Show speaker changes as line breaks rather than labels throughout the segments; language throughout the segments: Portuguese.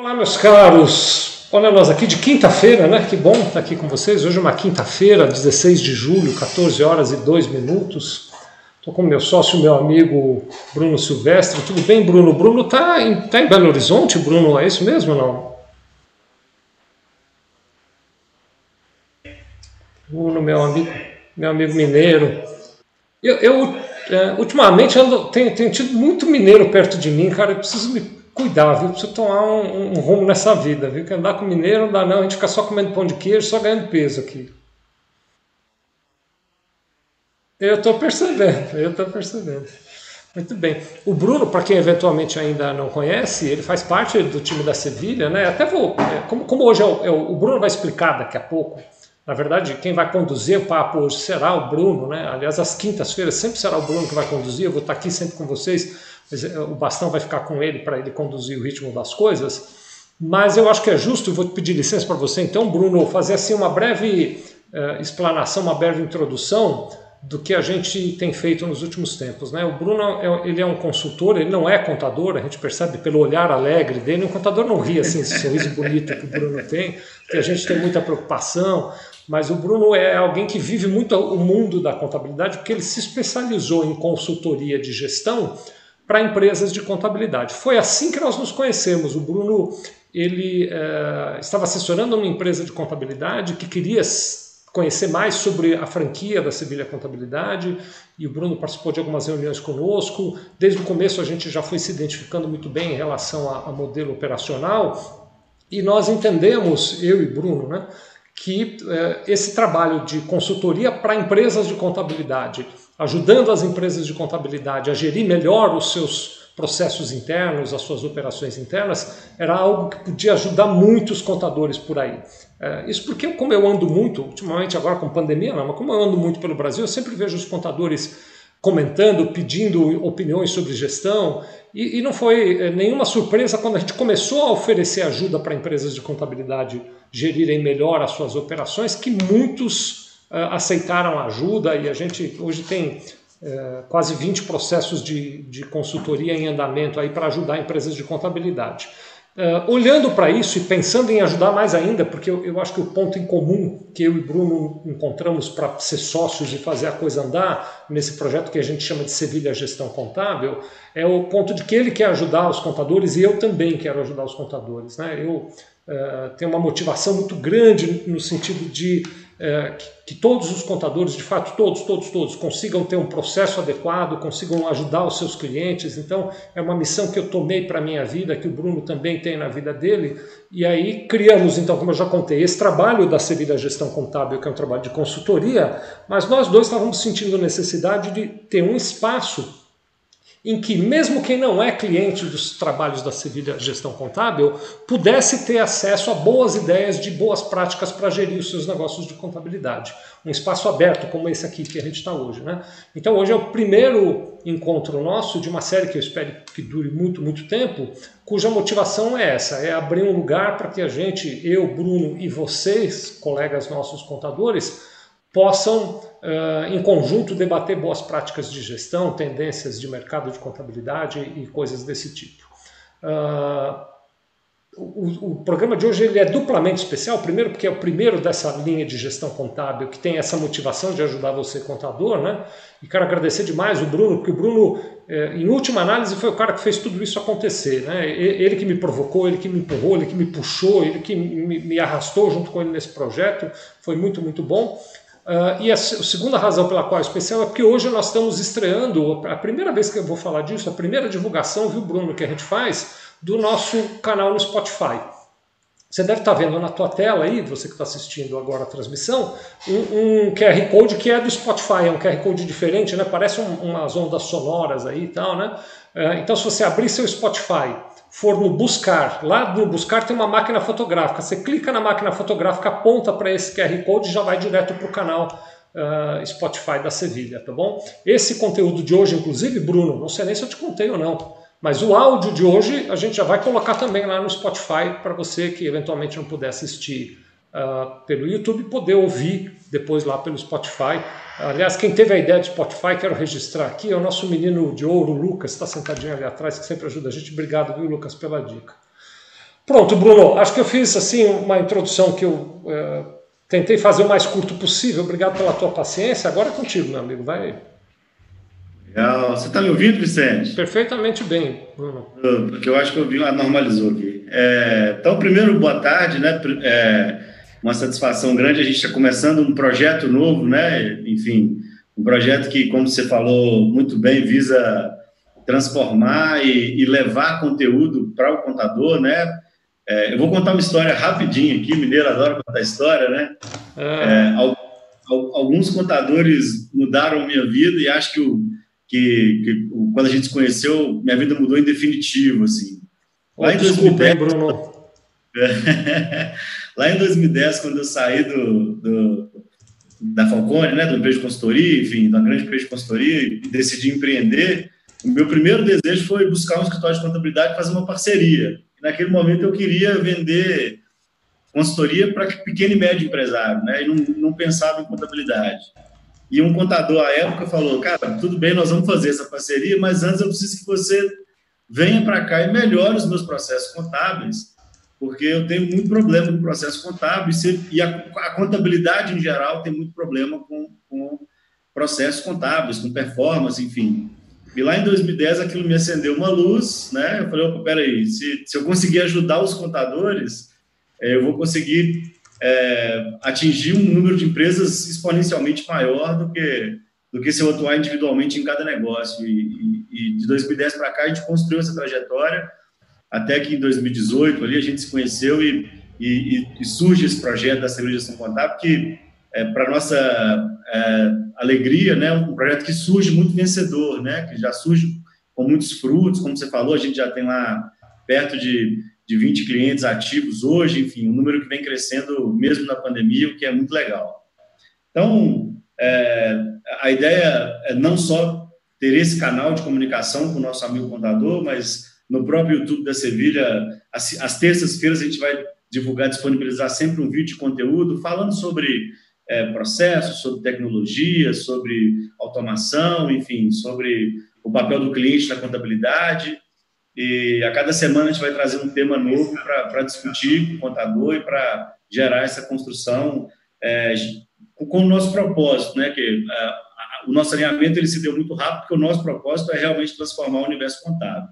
Olá, meus caros. Olha nós aqui de quinta-feira, né? Que bom estar aqui com vocês. Hoje é uma quinta-feira, 16 de julho, 14 horas e 2 minutos. Estou com meu sócio, meu amigo Bruno Silvestre. Tudo bem, Bruno? Bruno está em, tá em Belo Horizonte, Bruno? É isso mesmo ou não? Bruno, meu amigo, meu amigo mineiro. Eu, eu é, ultimamente ando, tenho, tenho tido muito mineiro perto de mim, cara. Eu preciso me cuidar, viu? Preciso tomar um, um, rumo nessa vida, viu? Que andar com mineiro não dá não, a gente fica só comendo pão de queijo, só ganhando peso aqui. Eu estou percebendo, eu estou percebendo. Muito bem. O Bruno, para quem eventualmente ainda não conhece, ele faz parte do time da Sevilha, né? Até vou, é, como, como hoje é o, é o, o Bruno vai explicar daqui a pouco. Na verdade, quem vai conduzir o papo hoje será o Bruno, né? Aliás, às quintas-feiras sempre será o Bruno que vai conduzir. Eu vou estar aqui sempre com vocês o bastão vai ficar com ele para ele conduzir o ritmo das coisas. Mas eu acho que é justo, vou pedir licença para você então, Bruno, fazer assim uma breve uh, explanação, uma breve introdução do que a gente tem feito nos últimos tempos. Né? O Bruno é, ele é um consultor, ele não é contador, a gente percebe pelo olhar alegre dele. Um contador não ri assim, esse sorriso bonito que o Bruno tem, que a gente tem muita preocupação. Mas o Bruno é alguém que vive muito o mundo da contabilidade, porque ele se especializou em consultoria de gestão para empresas de contabilidade. Foi assim que nós nos conhecemos. O Bruno ele é, estava assessorando uma empresa de contabilidade que queria conhecer mais sobre a franquia da Sevilha Contabilidade e o Bruno participou de algumas reuniões conosco. Desde o começo a gente já foi se identificando muito bem em relação a, modelo operacional e nós entendemos, eu e Bruno, né, que é, esse trabalho de consultoria para empresas de contabilidade ajudando as empresas de contabilidade a gerir melhor os seus processos internos, as suas operações internas, era algo que podia ajudar muitos contadores por aí. É, isso porque, como eu ando muito, ultimamente agora com pandemia, não, mas como eu ando muito pelo Brasil, eu sempre vejo os contadores comentando, pedindo opiniões sobre gestão, e, e não foi é, nenhuma surpresa quando a gente começou a oferecer ajuda para empresas de contabilidade gerirem melhor as suas operações, que muitos aceitaram ajuda e a gente hoje tem uh, quase 20 processos de, de consultoria em andamento aí para ajudar empresas de contabilidade. Uh, olhando para isso e pensando em ajudar mais ainda, porque eu, eu, acho que o ponto em comum que eu e Bruno encontramos para ser sócios e fazer a coisa andar nesse projeto que a gente chama de Sevilha Gestão Contábil é o ponto de que ele quer ajudar os contadores e eu também quero ajudar os contadores. Né? Eu uh, tenho uma motivação muito grande no sentido de é, que, que, todos os contadores, de fato, todos, todos, todos, consigam ter um processo adequado, consigam ajudar os seus clientes. Então, é uma missão que eu tomei para a minha vida, que o Bruno também tem na vida dele. E aí criamos, então, como eu já contei, esse trabalho da Sevilha Gestão Contábil, que é um trabalho de consultoria, mas nós dois estávamos sentindo necessidade de ter um espaço em que mesmo quem não é cliente dos trabalhos da Sevilha Gestão Contábil pudesse ter acesso a boas ideias de boas práticas para gerir os seus negócios de contabilidade. Um espaço aberto como esse aqui que a gente está hoje. Né? Então hoje é o primeiro encontro nosso de uma série que eu espero que dure muito, muito tempo, cuja motivação é essa, é abrir um lugar para que a gente, eu, Bruno e vocês, colegas nossos contadores, possam, uh, em conjunto, debater boas práticas de gestão, tendências de mercado de contabilidade e coisas desse tipo. Uh, o, o, programa de hoje ele é duplamente especial. Primeiro, porque é o primeiro dessa linha de gestão contábil que tem essa motivação de ajudar você, contador, né? E quero agradecer demais o Bruno, porque o Bruno, é, em última análise, foi o cara que fez tudo isso acontecer, né? Ele que me provocou, ele que me empurrou, ele que me puxou, ele que me, me arrastou junto com ele nesse projeto. Foi muito, muito bom. Uh, e a, a, segunda razão pela qual é especial é porque hoje nós estamos estreando, a primeira vez que eu vou falar disso, a primeira divulgação, viu, Bruno, que a gente faz, do nosso canal no Spotify. Você deve estar vendo na tua tela aí, você que está assistindo agora a transmissão, um, um, QR Code que é do Spotify, é um QR Code diferente, né? Parece um, umas ondas sonoras aí e tal, né? Uh, então, se você abrir seu Spotify for no buscar, lá no buscar tem uma máquina fotográfica. Você clica na máquina fotográfica, aponta para esse QR Code e já vai direto para o canal uh, Spotify da Sevilha, tá bom? Esse conteúdo de hoje, inclusive, Bruno, não sei nem se eu te contei ou não, mas o áudio de hoje a gente já vai colocar também lá no Spotify para você que eventualmente não puder assistir uh, pelo YouTube poder ouvir depois lá pelo Spotify. Aliás, quem teve a ideia de Spotify, quero registrar aqui, é o nosso menino de ouro, Lucas, está sentadinho ali atrás, que sempre ajuda a gente. Obrigado, viu, Lucas, pela dica. Pronto, Bruno, acho que eu fiz assim uma introdução que eu é, tentei fazer o mais curto possível. Obrigado pela tua paciência. Agora é contigo, meu amigo. Vai.
Legal. Você está me ouvindo, Vicente?
Perfeitamente bem, Bruno.
Porque eu acho que eu vi, ah, normalizou aqui. É, então, primeiro, boa tarde, né? É, uma satisfação grande. A gente está começando um projeto novo, né? Enfim, um projeto que, como você falou muito bem, visa transformar e, e levar conteúdo para o contador, né? É, eu vou contar uma história rapidinho aqui, mineiro adora contar história, né? É. É, alguns contadores mudaram minha vida e acho que, o, que, que quando a gente se conheceu, minha vida mudou em definitivo, assim.
Lá em 2010, Bruno.
Lá em 2010, quando eu saí do, do, da Falcone, né, do de consultoria, enfim, da grande de consultoria, e decidi empreender, o meu primeiro desejo foi buscar um escritório de contabilidade e fazer uma parceria. Naquele momento eu queria vender consultoria para pequeno e médio empresário, né, e não, não pensava em contabilidade. E um contador à época falou: Cara, tudo bem, nós vamos fazer essa parceria, mas antes eu preciso que você venha para cá e melhore os meus processos contábeis porque eu tenho muito problema com o processo contábil e, a, a, contabilidade em geral tem muito problema com, com processos contábeis, com performance, enfim. E lá em 2010 aquilo me acendeu uma luz, né? Eu falei, opa, peraí, se, se eu conseguir ajudar os contadores, é, eu vou conseguir é, atingir um número de empresas exponencialmente maior do que do que se eu atuar individualmente em cada negócio. E, e, e de 2010 para cá a gente construiu essa trajetória até que em 2018 ali a gente se conheceu e, e, e surge esse projeto da Civilização Contábil, que é, para nossa é, alegria, né, um projeto que surge muito vencedor, né, que já surge com muitos frutos, como você falou, a gente já tem lá perto de, de 20 clientes ativos hoje, enfim, um número que vem crescendo mesmo na pandemia, o que é muito legal. Então, é, a ideia é não só ter esse canal de comunicação com o nosso amigo contador, mas no próprio YouTube da Sevilha, às, às terças-feiras a gente vai divulgar, disponibilizar sempre um vídeo de conteúdo falando sobre é, processos, sobre tecnologia, sobre automação, enfim, sobre o papel do cliente na contabilidade. E a cada semana a gente vai trazer um tema novo para discutir com o contador e para gerar essa construção é, com o nosso propósito, né? Que a, o nosso alinhamento ele se deu muito rápido, porque o nosso propósito é realmente transformar o universo contábil.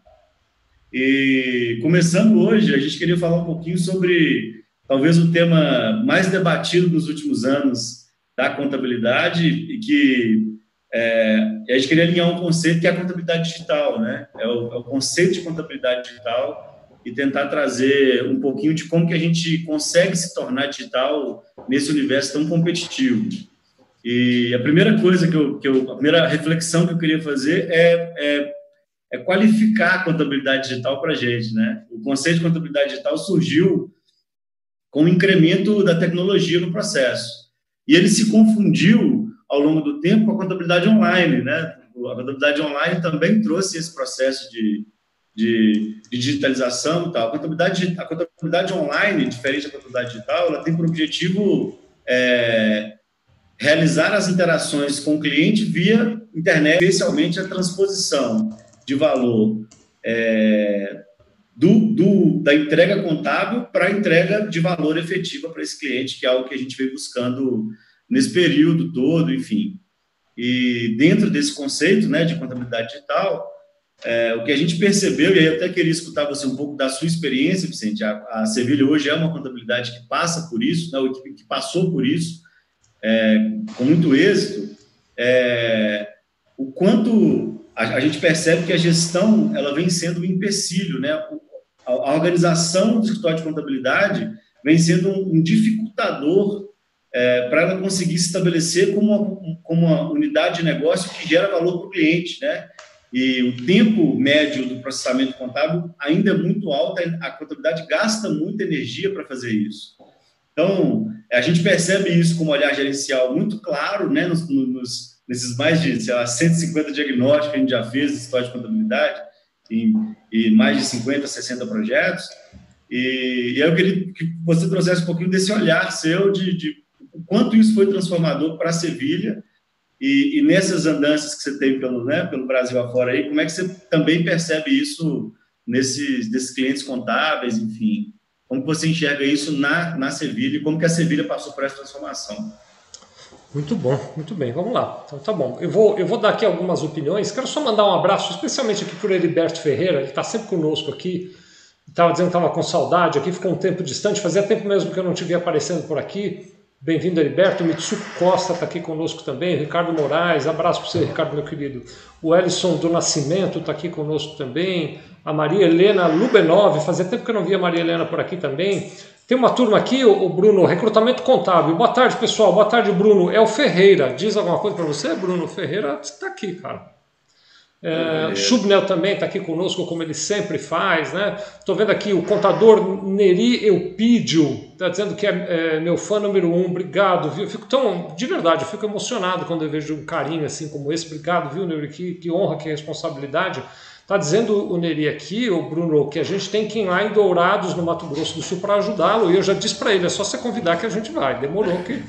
E começando hoje, a gente queria falar um pouquinho sobre talvez o tema mais debatido nos últimos anos da contabilidade e que é, a gente queria alinhar um conceito que é a contabilidade digital, né? É o, é o, conceito de contabilidade digital e tentar trazer um pouquinho de como que a gente consegue se tornar digital nesse universo tão competitivo. E a primeira coisa que eu, que eu a primeira reflexão que eu queria fazer é, é é qualificar a contabilidade digital para a gente. Né? O conceito de contabilidade digital surgiu com o incremento da tecnologia no processo. E ele se confundiu ao longo do tempo com a contabilidade online. Né? A contabilidade online também trouxe esse processo de, de, de digitalização e tal. A contabilidade, a contabilidade online, diferente da contabilidade digital, ela tem por objetivo é, realizar as interações com o cliente via internet, especialmente a transposição de valor é, do, do, da entrega contábil para a entrega de valor efetiva para esse cliente, que é algo que a gente vem buscando nesse período todo, enfim. E dentro desse conceito né, de contabilidade digital, é, o que a gente percebeu, e aí eu até queria escutar você um pouco da sua experiência, Vicente, a, a Sevilha hoje é uma contabilidade que passa por isso, né, que, que passou por isso, é, com muito êxito, é, o quanto a, a, gente percebe que a gestão ela vem sendo um empecilho, né? A, a organização do escritório de contabilidade vem sendo um, um dificultador é, para ela conseguir se estabelecer como uma, como uma unidade de negócio que gera valor para o cliente, né? E o tempo médio do processamento contábil ainda é muito alto, a contabilidade gasta muita energia para fazer isso. Então, a gente percebe isso com um olhar gerencial muito claro, né, nos, nos nesses mais de, sei lá, 150 diagnósticos que a gente já fez de história de contabilidade, e, e mais de 50, 60 projetos. E, e eu queria que você trouxesse um pouquinho desse olhar seu de, de quanto isso foi transformador para a Sevilha e, e, nessas andanças que você tem pelo, né, pelo Brasil afora aí, como é que você também percebe isso nesses, nesses clientes contábeis, enfim? Como você enxerga isso na, na Sevilha e como que a Sevilha passou por essa transformação?
Muito bom, muito bem, vamos lá. Então tá bom. Eu vou, eu vou dar aqui algumas opiniões. Quero só mandar um abraço, especialmente aqui para o Heriberto Ferreira, ele está sempre conosco aqui. Estava dizendo que estava com saudade aqui, ficou um tempo distante, fazia tempo mesmo que eu não via aparecendo por aqui. Bem-vindo, Heriberto. Mitsuko Costa está aqui conosco também. Ricardo Moraes, abraço para você, Ricardo, meu querido. O Ellison do Nascimento está aqui conosco também. A Maria Helena Lubenov, fazia tempo que eu não via a Maria Helena por aqui também. Tem uma turma aqui, o Bruno, recrutamento contábil. Boa tarde, pessoal. Boa tarde, Bruno. É o Ferreira. Diz alguma coisa para você, Bruno? Ferreira está aqui, cara. É, Schubnel também está aqui conosco, como ele sempre faz. Né? Estou vendo aqui o contador Neri Eupídio, está dizendo que é, é, meu fã número um. Obrigado, viu? Eu fico tão, de verdade, eu fico emocionado quando eu vejo um carinho assim como esse. Obrigado, viu, Neri? Que, que honra, que responsabilidade. Está dizendo o Neri aqui, o Bruno, que a gente tem que ir lá em Dourados, no Mato Grosso do Sul, para ajudá-lo. E eu já disse para ele, é só você convidar que a gente vai. Demorou que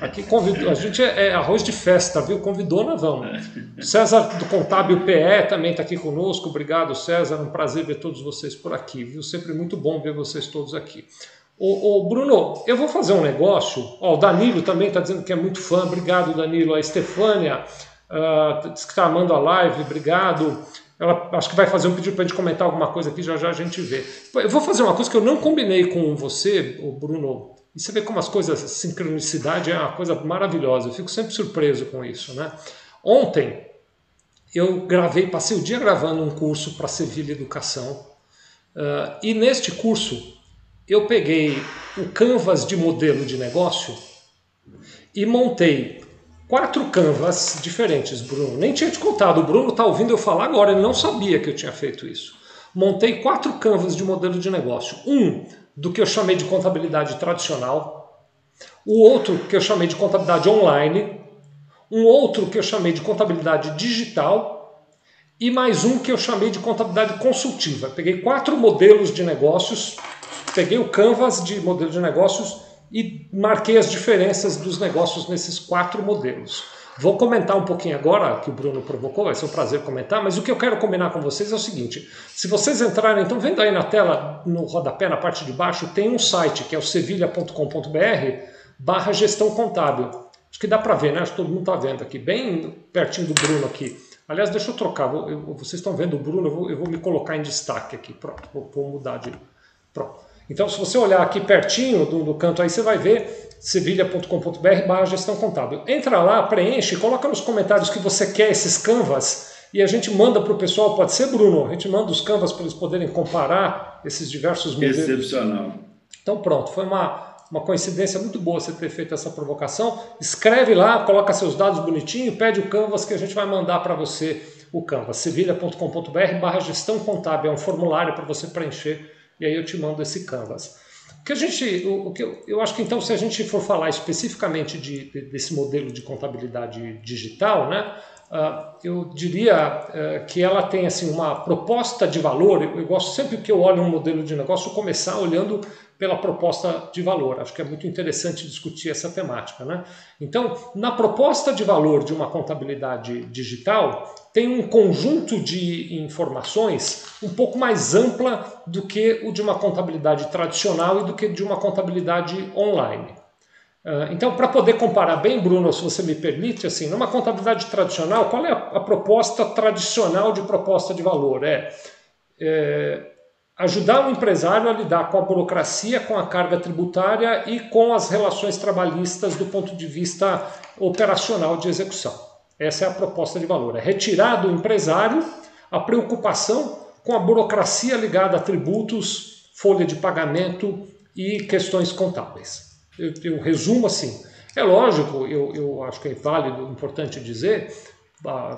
aqui convidou. A gente é, é arroz de festa, viu? Convidou, nós vamos. César do Contábil PE também está aqui conosco. Obrigado, César. Um prazer ver todos vocês por aqui, viu? Sempre muito bom ver vocês todos aqui. O, Bruno, eu vou fazer um negócio. Ó, o Danilo também está dizendo que é muito fã. Obrigado, Danilo. A Estefânia uh, diz que está amando a live. Obrigado. Ela acho que vai fazer um pedido para a gente comentar alguma coisa aqui, já já a gente vê. Eu vou fazer uma coisa que eu não combinei com você, o Bruno. E você vê como as coisas, sincronicidade é uma coisa maravilhosa. Eu fico sempre surpreso com isso, né? Ontem eu gravei, passei o dia gravando um curso para Sevilha Educação. Uh, e neste curso eu peguei o canvas de modelo de negócio e montei quatro canvas diferentes, Bruno. Nem tinha te contado, o Bruno está ouvindo eu falar agora, ele não sabia que eu tinha feito isso. Montei quatro canvas de modelo de negócio. Um do que eu chamei de contabilidade tradicional, o outro que eu chamei de contabilidade online, um outro que eu chamei de contabilidade digital e mais um que eu chamei de contabilidade consultiva. Peguei quatro modelos de negócios, peguei o canvas de modelo de negócios e marquei as diferenças dos negócios nesses quatro modelos. Vou comentar um pouquinho agora, que o Bruno provocou, vai ser um prazer comentar, mas o que eu quero combinar com vocês é o seguinte: se vocês entrarem, então vendo aí na tela, no rodapé, na parte de baixo, tem um site que é o sevilha.com.br barra gestão contábil. Acho que dá para ver, né? Acho que todo mundo está vendo aqui, bem pertinho do Bruno aqui. Aliás, deixa eu trocar, vocês estão vendo o Bruno, eu vou, eu vou me colocar em destaque aqui. Pronto, vou, vou mudar de. Pronto. Então, se você olhar aqui pertinho do, do canto aí, você vai ver sevilha.com.br barra gestão contábil. Entra lá, preenche, coloca nos comentários que você quer esses canvas e a gente manda para o pessoal, pode ser, Bruno? A gente manda os canvas para eles poderem comparar esses diversos modelos.
Excepcional.
Então pronto, foi uma, uma coincidência muito boa você ter feito essa provocação. Escreve lá, coloca seus dados bonitinho, pede o canvas que a gente vai mandar para você o canvas. sevilha.com.br barra gestão contábil, é um formulário para você preencher e aí eu te mando esse canvas. Que a gente, o, o que eu, eu, acho que então se a gente for falar especificamente de, de, desse modelo de contabilidade digital, né, uh, eu diria uh, que ela tem assim uma proposta de valor. Eu, eu, gosto sempre que eu olho um modelo de negócio começar olhando pela proposta de valor. Acho que é muito interessante discutir essa temática, né? Então, na proposta de valor de uma contabilidade digital, tem um conjunto de informações um pouco mais ampla do que o de uma contabilidade tradicional e do que de uma contabilidade online. Ah, então, para poder comparar bem, Bruno, se você me permite, assim, numa contabilidade tradicional, qual é a, proposta tradicional de proposta de valor? É, é ajudar o empresário a lidar com a burocracia, com a carga tributária e com as relações trabalhistas do ponto de vista operacional de execução. Essa é a proposta de valor. É retirar do empresário a preocupação com a burocracia ligada a tributos, folha de pagamento e questões contábeis. Eu, eu resumo assim. É lógico, eu, eu acho que é válido, importante dizer,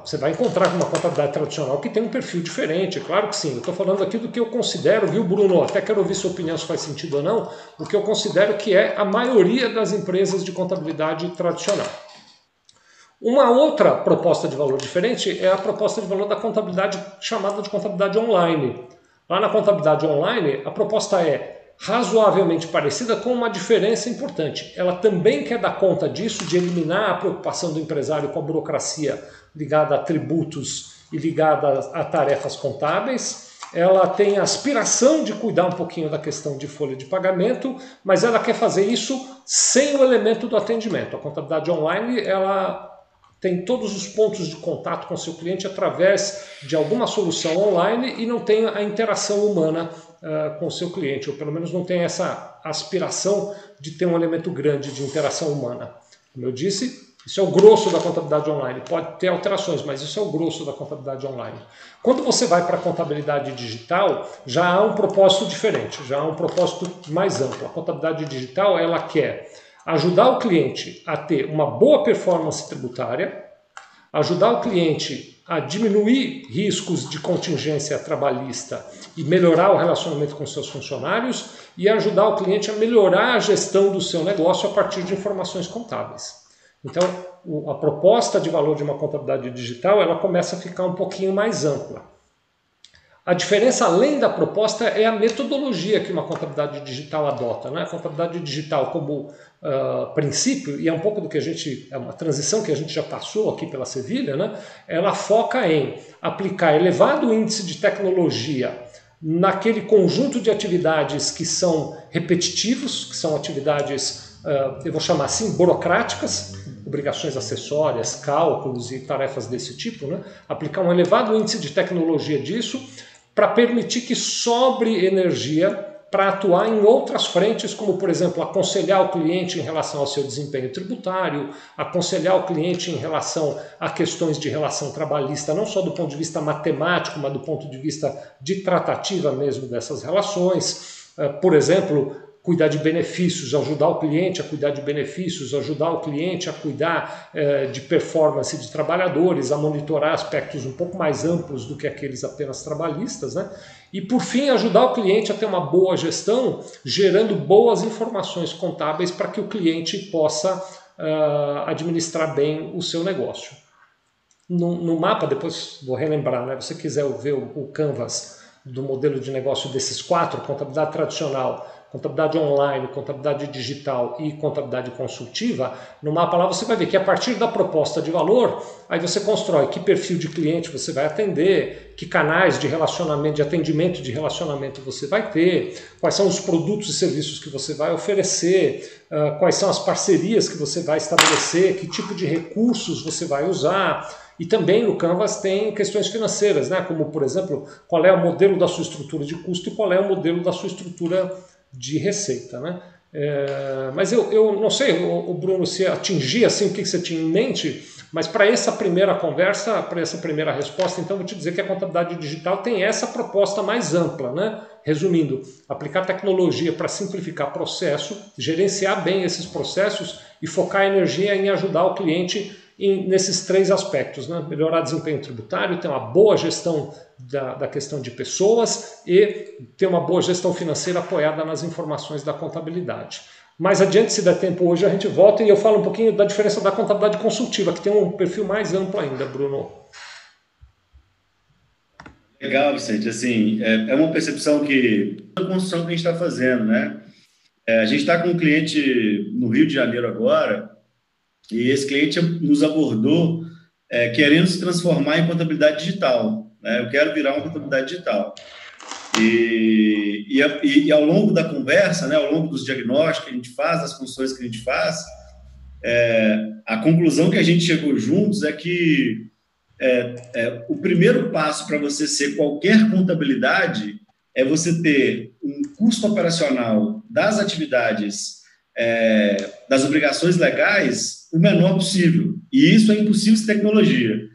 você vai encontrar uma contabilidade tradicional que tem um perfil diferente, claro que sim. Eu estou falando aqui do que eu considero, viu, Bruno? Até quero ouvir sua opinião se faz sentido ou não. O que eu considero que é a maioria das empresas de contabilidade tradicional. Uma outra proposta de valor diferente é a proposta de valor da contabilidade chamada de contabilidade online. Lá na contabilidade online, a proposta é razoavelmente parecida com uma diferença importante. Ela também quer dar conta disso, de eliminar a preocupação do empresário com a burocracia ligada a tributos e ligada a tarefas contábeis. ela tem a aspiração de cuidar um pouquinho da questão de folha de pagamento, mas ela quer fazer isso sem o elemento do atendimento. A contabilidade online, ela tem todos os pontos de contato com seu cliente através de alguma solução online e não tem a interação humana uh, com seu cliente, ou pelo menos não tem essa aspiração de ter um elemento grande de interação humana. Como eu disse, isso é o grosso da contabilidade online. Pode ter alterações, mas isso é o grosso da contabilidade online. Quando você vai para a contabilidade digital, já há um propósito diferente, já há um propósito mais amplo. A contabilidade digital ela quer ajudar o cliente a ter uma boa performance tributária, ajudar o cliente a diminuir riscos de contingência trabalhista e melhorar o relacionamento com seus funcionários e ajudar o cliente a melhorar a gestão do seu negócio a partir de informações contábeis. Então, a proposta de valor de uma contabilidade digital ela começa a ficar um pouquinho mais ampla. A diferença, além da proposta, é a metodologia que uma contabilidade digital adota. Né? A contabilidade digital, como uh, princípio, e é um pouco do que a gente, é uma transição que a gente já passou aqui pela Sevilha, né? ela foca em aplicar elevado índice de tecnologia naquele conjunto de atividades que são repetitivos, que são atividades, eu vou chamar assim, burocráticas, obrigações acessórias, cálculos e tarefas desse tipo, né? aplicar um elevado índice de tecnologia disso para permitir que sobre energia para atuar em outras frentes, como por exemplo, aconselhar o cliente em relação ao seu desempenho tributário, aconselhar o cliente em relação a questões de relação trabalhista, não só do ponto de vista matemático, mas do ponto de vista de tratativa mesmo dessas relações. Eh, por exemplo, cuidar de benefícios, ajudar o cliente a cuidar de benefícios, ajudar o cliente a cuidar eh, de performance de trabalhadores, a monitorar aspectos um pouco mais amplos do que aqueles apenas trabalhistas, né? E por fim, ajudar o cliente a ter uma boa gestão, gerando boas informações contábeis para que o cliente possa uh, administrar bem o seu negócio. No, no, mapa, depois vou relembrar, né? Você quiser ver o, o canvas do modelo de negócio desses quatro, contabilidade tradicional, contabilidade online, contabilidade digital e contabilidade consultiva, no mapa lá você vai ver que a partir da proposta de valor, aí você constrói que perfil de cliente você vai atender, que canais de relacionamento, de atendimento de relacionamento você vai ter, quais são os produtos e serviços que você vai oferecer, quais são as parcerias que você vai estabelecer, que tipo de recursos você vai usar. E também no Canvas tem questões financeiras, né? como por exemplo, qual é o modelo da sua estrutura de custo e qual é o modelo da sua estrutura de receita. Né? É, mas eu, eu não sei, o, Bruno, se atingir assim o que você tinha em mente, mas para essa primeira conversa, para essa primeira resposta, então vou te dizer que a contabilidade digital tem essa proposta mais ampla, né? Resumindo, aplicar tecnologia para simplificar processo, gerenciar bem esses processos e focar a energia em ajudar o cliente em, nesses três aspectos: né? melhorar desempenho tributário, ter uma boa gestão da, da, questão de pessoas e ter uma boa gestão financeira apoiada nas informações da contabilidade. Mais adiante, se der tempo hoje, a gente volta e eu falo um pouquinho da diferença da contabilidade consultiva, que tem um perfil mais amplo ainda, Bruno.
Legal, Vicente. Assim, é, é uma percepção que a construção que a gente está fazendo, né? É, a gente está com um cliente no Rio de Janeiro agora e esse cliente nos abordou é, querendo se transformar em contabilidade digital. Né? Eu quero virar uma contabilidade digital. E, e, e, ao longo da conversa, né, ao longo dos diagnósticos que a gente faz, das funções que a gente faz, é, a conclusão que a gente chegou juntos é que é, é, o primeiro passo para você ser qualquer contabilidade é você ter um custo operacional das atividades, é, das obrigações legais o menor possível. E isso é impossível sem tecnologia.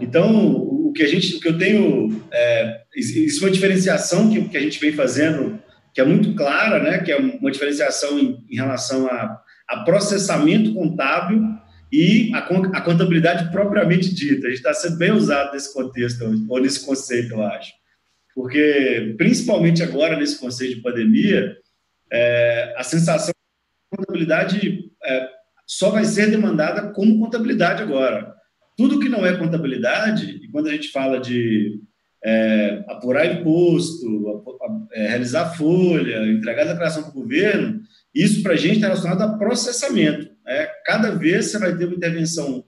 Então, o que a gente, o que eu tenho, é, isso é uma diferenciação que, que a gente vem fazendo, que é muito clara, né? Que é uma diferenciação em, em relação a, a, processamento contábil e a, a, contabilidade propriamente dita. A gente está sendo bem usado nesse contexto ou nesse conceito, eu acho, porque principalmente agora nesse conceito de pandemia, é, a sensação contabilidade é, só vai ser demandada como contabilidade agora. Tudo que não é contabilidade, e quando a gente fala de é, apurar imposto, é, realizar folha, entregar declaração para o governo, isso para a gente está relacionado a processamento. Né? Cada vez você vai ter uma intervenção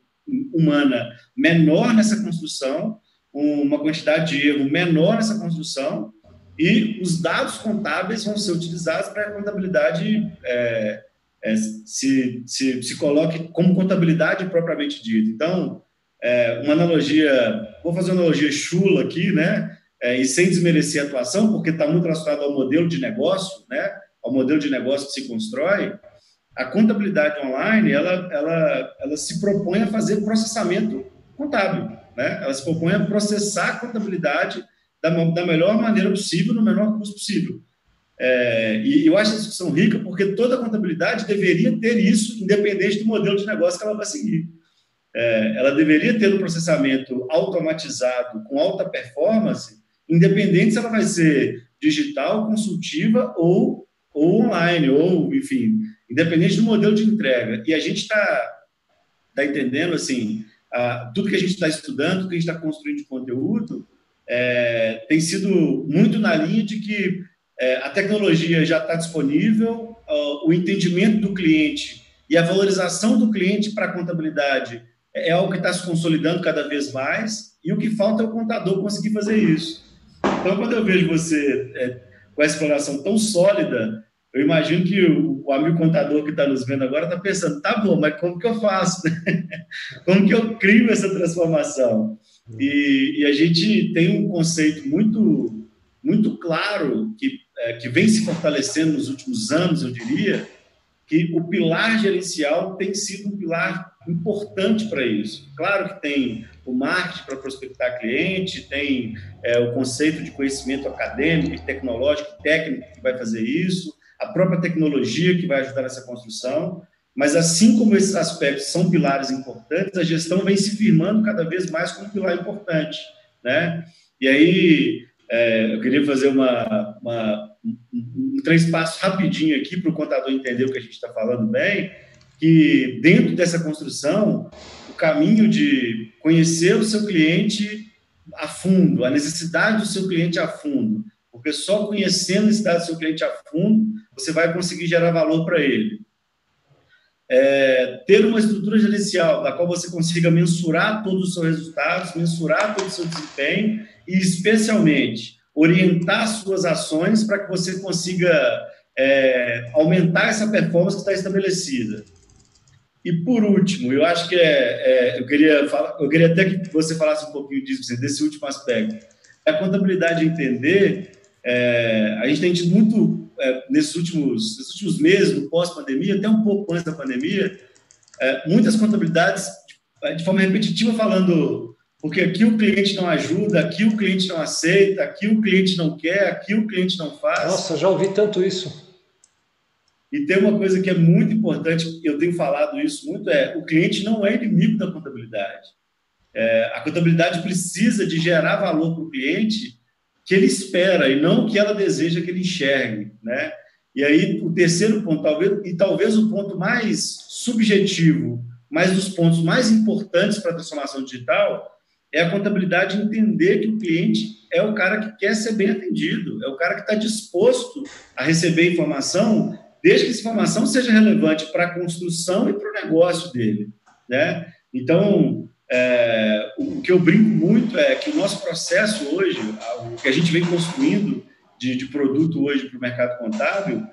humana menor nessa construção uma quantidade de erro menor nessa construção e os dados contábeis vão ser utilizados para a contabilidade é, é, se, se, se coloque como contabilidade propriamente dita. Então, é, uma analogia, vou fazer uma analogia chula aqui, né? É, e sem desmerecer a atuação, porque está muito relacionado ao modelo de negócio, né? Ao modelo de negócio que se constrói. A contabilidade online, ela, ela, ela se propõe a fazer processamento contábil, né? Ela se propõe a processar a contabilidade da, da melhor maneira possível, no menor custo possível. É, e eu acho essa discussão rica porque toda contabilidade deveria ter isso, independente do modelo de negócio que ela vai seguir. É, ela deveria ter um processamento automatizado com alta performance, independente se ela vai ser digital, consultiva ou, ou online, ou, enfim, independente do modelo de entrega. E a gente está tá entendendo, assim, a, tudo que a gente está estudando, tudo que a gente está construindo de conteúdo, é, tem sido muito na linha de que é, a tecnologia já está disponível, uh, o entendimento do cliente e a valorização do cliente para a contabilidade é, é algo que está se consolidando cada vez mais, e o que falta é o contador conseguir fazer isso. Então, quando eu vejo você é, com essa exploração tão sólida, eu imagino que o, o amigo contador que está nos vendo agora está pensando, tá bom, mas como que eu faço? como que eu crio essa transformação? E, e, a gente tem um conceito muito, muito claro que é, que vem se fortalecendo nos últimos anos, eu diria, que o pilar gerencial tem sido um pilar importante para isso. Claro que tem o marketing para prospectar cliente, tem é, o conceito de conhecimento acadêmico, tecnológico, técnico que vai fazer isso, a própria tecnologia que vai ajudar nessa construção. Mas assim como esses aspectos são pilares importantes, a gestão vem se firmando cada vez mais como pilar importante, né? E aí é, eu queria fazer uma, uma um, um, três passos rapidinho aqui para o contador entender o que a gente está falando bem, que dentro dessa construção, o caminho de conhecer o seu cliente a fundo, a necessidade do seu cliente a fundo, porque só conhecendo a necessidade do seu cliente a fundo, você vai conseguir gerar valor para ele. É, ter uma estrutura gerencial da qual você consiga mensurar todos os seus resultados, mensurar todo o seu desempenho e, especialmente, orientar suas ações para que você consiga é, aumentar essa performance que está estabelecida. E por último, eu acho que é, é, eu queria falar, eu queria até que você falasse um pouquinho disso, desse último aspecto. A contabilidade entender, é, a gente tem tido muito é, nesses últimos, nesses últimos meses, no pós-pandemia, até um pouco antes da pandemia, é, muitas contabilidades de forma repetitiva falando porque aqui o cliente não ajuda, aqui o cliente não aceita, aqui o cliente não quer, aqui o cliente não faz.
Nossa, já ouvi tanto isso.
E tem uma coisa que é muito importante, eu tenho falado isso muito, é o cliente não é inimigo da contabilidade. É, a contabilidade precisa de gerar valor para o cliente que ele espera e não que ela deseja que ele enxergue, né? E aí o terceiro ponto, talvez e talvez o ponto mais subjetivo, mas dos pontos mais importantes para a transformação digital é a contabilidade entender que o cliente é o cara que quer ser bem atendido, é o cara que está disposto a receber informação, desde que essa informação seja relevante para a construção e para o negócio dele. Né? Então, é, o que eu brinco muito é que o nosso processo hoje, o que a gente vem construindo de, de produto hoje para o mercado contábil,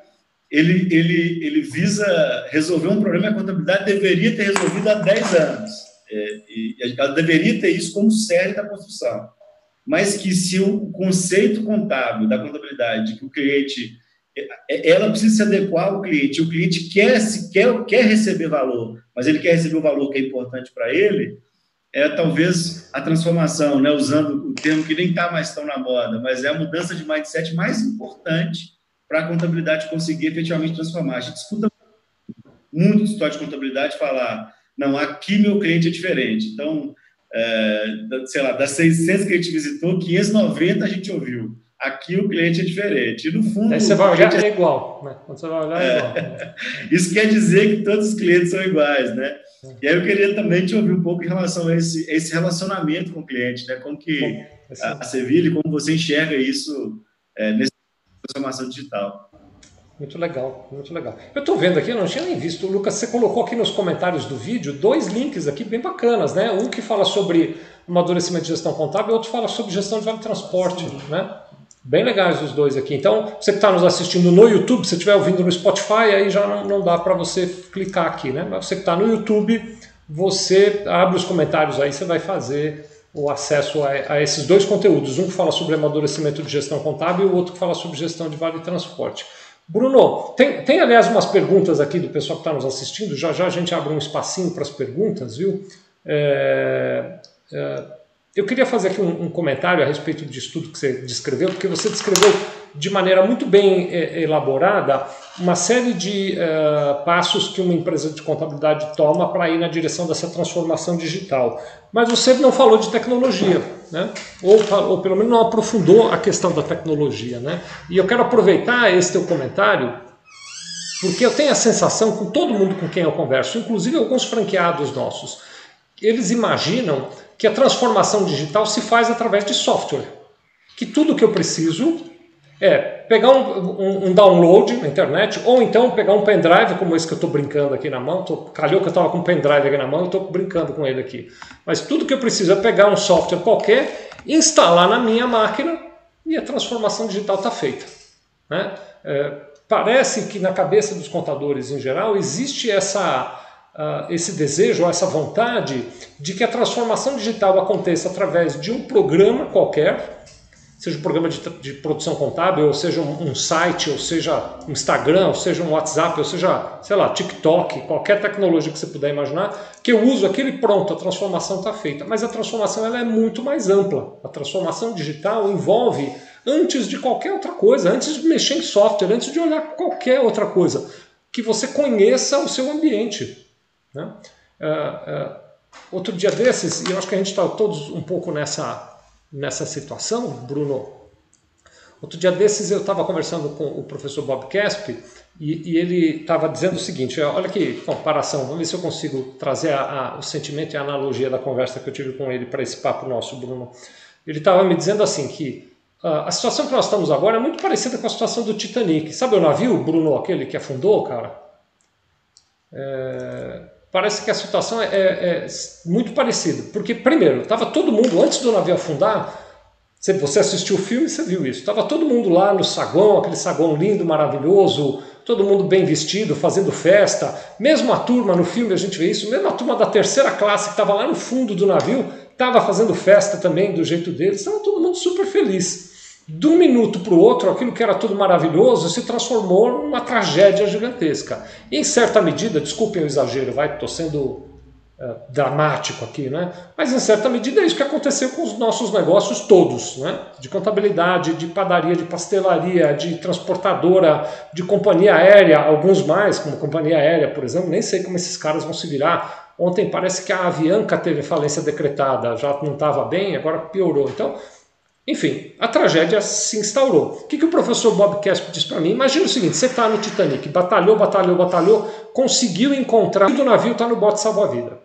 ele, ele, ele visa resolver um problema que a contabilidade deveria ter resolvido há 10 anos. É, e ela deveria ter isso como série da construção. Mas que se o conceito contábil da contabilidade, que o cliente é, é, ela precisa se adequar ao cliente. O cliente quer, se quer, quer receber valor, mas ele quer receber o valor que é importante para ele. É talvez a transformação, né, usando o termo que nem está mais tão na moda, mas é a mudança de mindset mais importante para a contabilidade conseguir efetivamente transformar. A gente escuta muito história de contabilidade falar não, aqui meu cliente é diferente. Então, é, sei lá, das 600 que a gente visitou, 590 a gente ouviu. Aqui o cliente é diferente. E no fundo.
Aí você vai olhar, é igual. Né? Quando você vai olhar, é igual. Né?
Isso quer dizer que todos os clientes são iguais, né? E aí eu queria também te ouvir um pouco em relação a esse, esse relacionamento com o cliente, né? Como que a, a Sevilha, como você enxerga isso é, nessa transformação digital.
Muito legal, muito legal. Eu estou vendo aqui, eu não tinha nem visto, Lucas, você colocou aqui nos comentários do vídeo dois links aqui bem bacanas, né? Um que fala sobre amadurecimento de gestão contábil e outro fala sobre gestão de vale transporte, né? Bem legais os dois aqui. Então, você que está nos assistindo no YouTube, se estiver ouvindo no Spotify, aí já não, não dá para você clicar aqui, né? Mas você que está no YouTube, você abre os comentários aí, você vai fazer o acesso a, a, esses dois conteúdos. Um que fala sobre amadurecimento de gestão contábil e o outro que fala sobre gestão de vale transporte. Bruno, tem, tem aliás umas perguntas aqui do pessoal que está nos assistindo. Já já a gente abre um espacinho para as perguntas, viu? É, é, eu queria fazer aqui um, um, comentário a respeito do estudo que você descreveu, porque você descreveu de maneira muito bem é, elaborada uma série de é, passos que uma empresa de contabilidade toma para ir na direção dessa transformação digital. Mas você não falou de tecnologia né? ou, ou pelo menos não aprofundou a questão da tecnologia. Né? E eu quero aproveitar esse teu comentário, porque eu tenho a sensação, com todo mundo com quem eu converso, inclusive alguns franqueados nossos, eles imaginam que a transformação digital se faz através de software. Que tudo que eu preciso é pegar um, um, um, download na internet, ou então pegar um pendrive, como esse que eu estou brincando aqui na mão. Tô, calhou que eu estava com um pendrive aqui na mão e estou brincando com ele aqui. Mas tudo que eu preciso é pegar um software qualquer, instalar na minha máquina e a transformação digital está feita. Né? É, parece que na cabeça dos contadores em geral existe essa, uh, esse desejo, essa vontade de que a transformação digital aconteça através de um programa qualquer seja um programa de, de produção contábil, ou seja um, um, site, ou seja um Instagram, ou seja um WhatsApp, ou seja, sei lá, TikTok, qualquer tecnologia que você puder imaginar, que eu uso aquele pronto, a transformação está feita. Mas a transformação ela é muito mais ampla. A transformação digital envolve, antes de qualquer outra coisa, antes de mexer em software, antes de olhar qualquer outra coisa, que você conheça o seu ambiente. Né? Uh, uh, outro dia desses, e eu acho que a gente está todos um pouco nessa nessa situação, Bruno. Outro dia desses eu estava conversando com o professor Bob Casp e, e ele estava dizendo o seguinte: olha que comparação, vamos ver se eu consigo trazer a, a, o sentimento e a analogia da conversa que eu tive com ele para esse papo nosso, Bruno. Ele estava me dizendo assim que uh, a situação que nós estamos agora é muito parecida com a situação do Titanic. Sabe o navio, Bruno, aquele que afundou, cara? É, parece que a situação é, é, é muito parecida. Porque, primeiro, estava todo mundo, antes do navio afundar, você assistiu o filme, você viu isso. Estava todo mundo lá no saguão, aquele saguão lindo, maravilhoso, todo mundo bem vestido, fazendo festa. Mesmo a turma no filme, a gente vê isso, mesmo a turma da terceira classe que estava lá no fundo do navio, estava fazendo festa também do jeito deles. Estava todo mundo super feliz de um minuto para o outro, aquilo que era tudo maravilhoso se transformou numa tragédia gigantesca. E, em certa medida, desculpem o exagero, vai, estou sendo é, dramático aqui, né? Mas em certa medida é isso que aconteceu com os nossos negócios todos, né? De contabilidade, de padaria, de pastelaria, de transportadora, de companhia aérea, alguns mais, como companhia aérea, por exemplo, nem sei como esses caras vão se virar. Ontem parece que a Avianca teve falência decretada, já não estava bem, agora piorou. Então, enfim, a tragédia se instaurou. O que, que o professor Bob Casp disse para mim? Imagina o seguinte: você está no Titanic, batalhou, batalhou, batalhou, conseguiu encontrar. O navio está no bote salva-vida.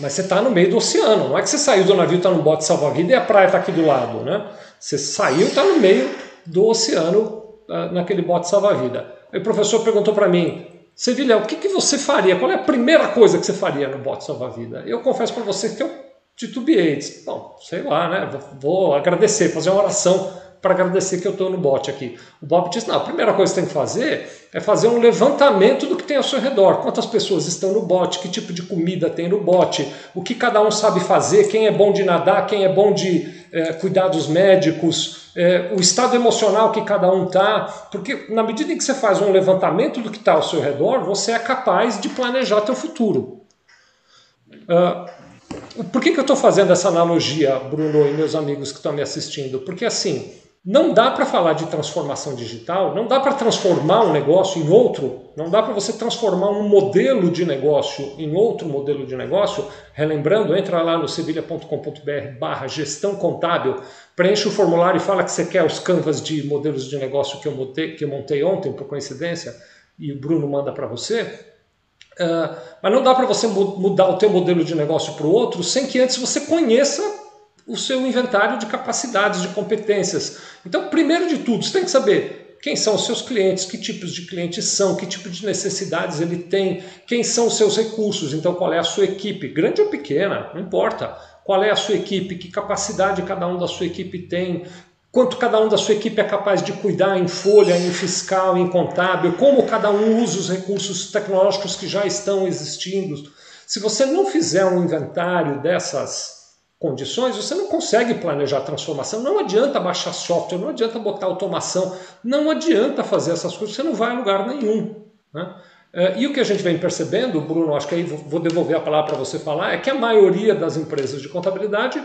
Mas você está no meio do oceano. Não é que você saiu do navio, está no bote salva-vida e a praia está aqui do lado. Né? Você saiu, está no meio do oceano, uh, naquele bote salva-vida. Aí o professor perguntou para mim: Sevilha, o que, que você faria? Qual é a primeira coisa que você faria no bote salva-vida? Eu confesso para você que eu titubeei. Disse, bom, sei lá, né? Vou agradecer, fazer uma oração para agradecer que eu estou no bote aqui. O Bob disse: não, a primeira coisa que você tem que fazer é fazer um levantamento do que tem ao seu redor. Quantas pessoas estão no bote, que tipo de comida tem no bote, o que cada um sabe fazer, quem é bom de nadar, quem é bom de é, cuidados médicos, é, o estado emocional que cada um está. Porque na medida em que você faz um levantamento do que está ao seu redor, você é capaz de planejar teu futuro. Uh, por que, que eu estou fazendo essa analogia, Bruno e meus amigos que estão me assistindo? Porque assim, não dá para falar de transformação digital, não dá para transformar um negócio em outro, não dá para você transformar um modelo de negócio em outro modelo de negócio. Relembrando, entra lá no sevilha.com.br barra gestão contábil, preenche o formulário e fala que você quer os canvas de modelos de negócio que eu montei, que eu montei ontem, por coincidência, e o Bruno manda para você. Uh, mas não dá para você mudar o teu modelo de negócio para o outro sem que antes você conheça o seu inventário de capacidades, de competências. Então, primeiro de tudo, você tem que saber quem são os seus clientes, que tipos de clientes são, que tipo de necessidades ele tem, quem são os seus recursos, então qual é a sua equipe, grande ou pequena, não importa. Qual é a sua equipe, que capacidade cada um da sua equipe tem, quanto cada um da sua equipe é capaz de cuidar em folha, em fiscal, em contábil, como cada um usa os recursos tecnológicos que já estão existindo. Se você não fizer um inventário dessas condições, você não consegue planejar a transformação. Não adianta baixar software, não adianta botar automação, não adianta fazer essas coisas, você não vai a lugar nenhum. Né? É, e o que a gente vem percebendo, Bruno, acho que aí vou devolver a palavra para você falar, é que a maioria das empresas de contabilidade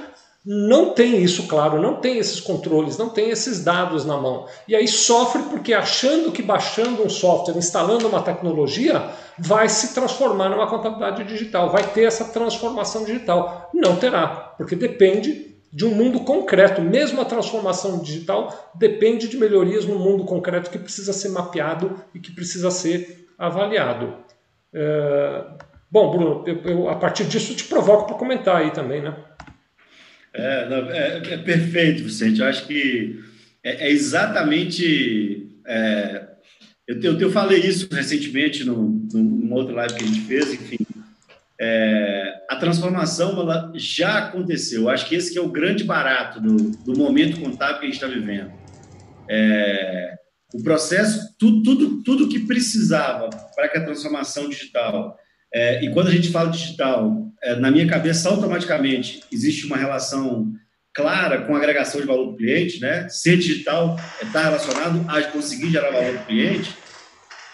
não tem isso claro, não tem esses controles, não tem esses dados na mão. E aí sofre porque achando que baixando um software, instalando uma tecnologia, vai se transformar numa contabilidade digital, vai ter essa transformação digital. Não terá, porque depende de um mundo concreto. Mesmo a transformação digital depende de melhorias no mundo concreto que precisa ser mapeado e que precisa ser avaliado. É... Bom, Bruno, eu, eu, a partir disso te provoco para comentar aí também, né?
É, não, é, é, perfeito, Vicente. Eu acho que é, é exatamente. É, eu, eu, eu, falei isso recentemente no, numa outra live que a gente fez, enfim. É, a transformação ela já aconteceu. Eu acho que esse que é o grande barato do, do momento contábil que a gente está vivendo. É, o processo, tudo, tudo, tudo que precisava para que a transformação digital é, e quando a gente fala digital, é, na minha cabeça, automaticamente existe uma relação clara com agregação de valor para o cliente, né? Ser digital está relacionado a conseguir gerar valor para o cliente.